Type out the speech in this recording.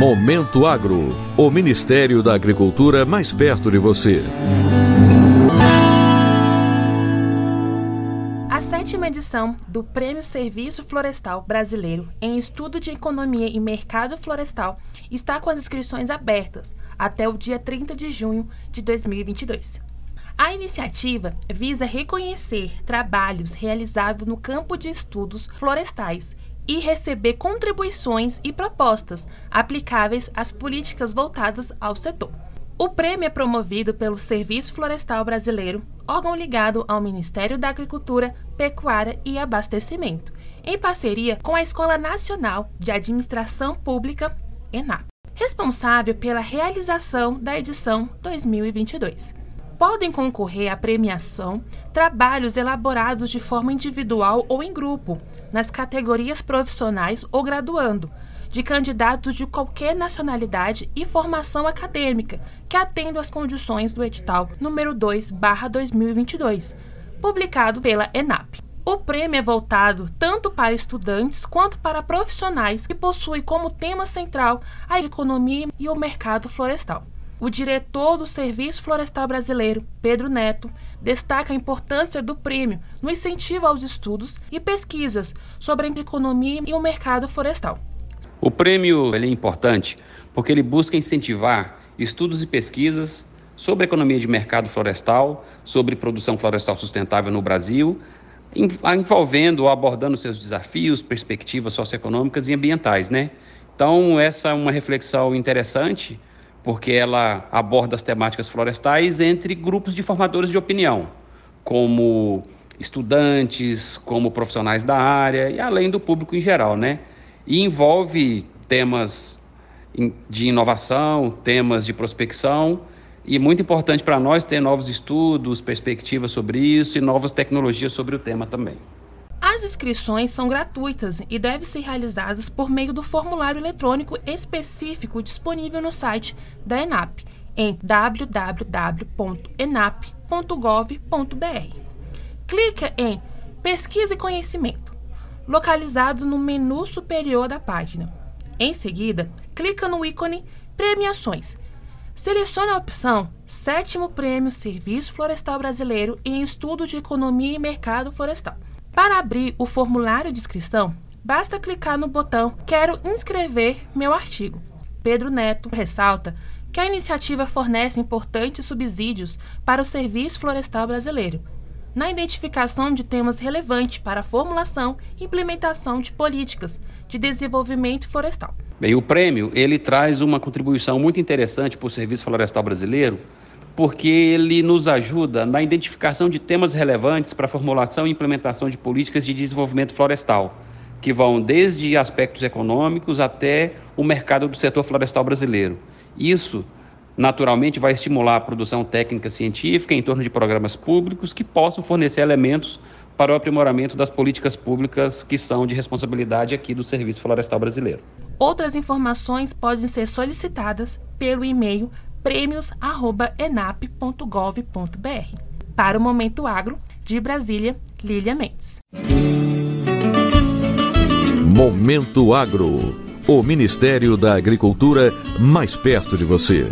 Momento Agro, o Ministério da Agricultura mais perto de você. A sétima edição do Prêmio Serviço Florestal Brasileiro em Estudo de Economia e Mercado Florestal está com as inscrições abertas até o dia 30 de junho de 2022. A iniciativa visa reconhecer trabalhos realizados no campo de estudos florestais e receber contribuições e propostas aplicáveis às políticas voltadas ao setor. O prêmio é promovido pelo Serviço Florestal Brasileiro, órgão ligado ao Ministério da Agricultura, Pecuária e Abastecimento, em parceria com a Escola Nacional de Administração Pública, ENAP, responsável pela realização da edição 2022 podem concorrer à premiação trabalhos elaborados de forma individual ou em grupo, nas categorias profissionais ou graduando, de candidatos de qualquer nacionalidade e formação acadêmica que atendam às condições do edital número 2/2022, publicado pela ENAP. O prêmio é voltado tanto para estudantes quanto para profissionais que possuem como tema central a economia e o mercado florestal. O diretor do Serviço Florestal Brasileiro, Pedro Neto, destaca a importância do prêmio no incentivo aos estudos e pesquisas sobre a economia e o mercado florestal. O prêmio é importante porque ele busca incentivar estudos e pesquisas sobre economia de mercado florestal, sobre produção florestal sustentável no Brasil, envolvendo ou abordando seus desafios, perspectivas socioeconômicas e ambientais, né? Então, essa é uma reflexão interessante porque ela aborda as temáticas florestais entre grupos de formadores de opinião, como estudantes, como profissionais da área e além do público em geral, né? E envolve temas de inovação, temas de prospecção e muito importante para nós ter novos estudos, perspectivas sobre isso e novas tecnologias sobre o tema também. As inscrições são gratuitas e devem ser realizadas por meio do formulário eletrônico específico disponível no site da ENAP em www.enap.gov.br. Clique em Pesquisa e Conhecimento, localizado no menu superior da página. Em seguida, clica no ícone Premiações. Selecione a opção Sétimo Prêmio Serviço Florestal Brasileiro em Estudo de Economia e Mercado Florestal. Para abrir o formulário de inscrição, basta clicar no botão Quero inscrever meu artigo. Pedro Neto ressalta que a iniciativa fornece importantes subsídios para o Serviço Florestal Brasileiro, na identificação de temas relevantes para a formulação e implementação de políticas de desenvolvimento florestal. Bem, o prêmio ele traz uma contribuição muito interessante para o Serviço Florestal Brasileiro, porque ele nos ajuda na identificação de temas relevantes para a formulação e implementação de políticas de desenvolvimento florestal, que vão desde aspectos econômicos até o mercado do setor florestal brasileiro. Isso, naturalmente, vai estimular a produção técnica científica em torno de programas públicos que possam fornecer elementos para o aprimoramento das políticas públicas que são de responsabilidade aqui do Serviço Florestal Brasileiro. Outras informações podem ser solicitadas pelo e-mail prêmios@enap.gov.br. Para o Momento Agro, de Brasília, Lília Mendes. Momento Agro. O Ministério da Agricultura mais perto de você.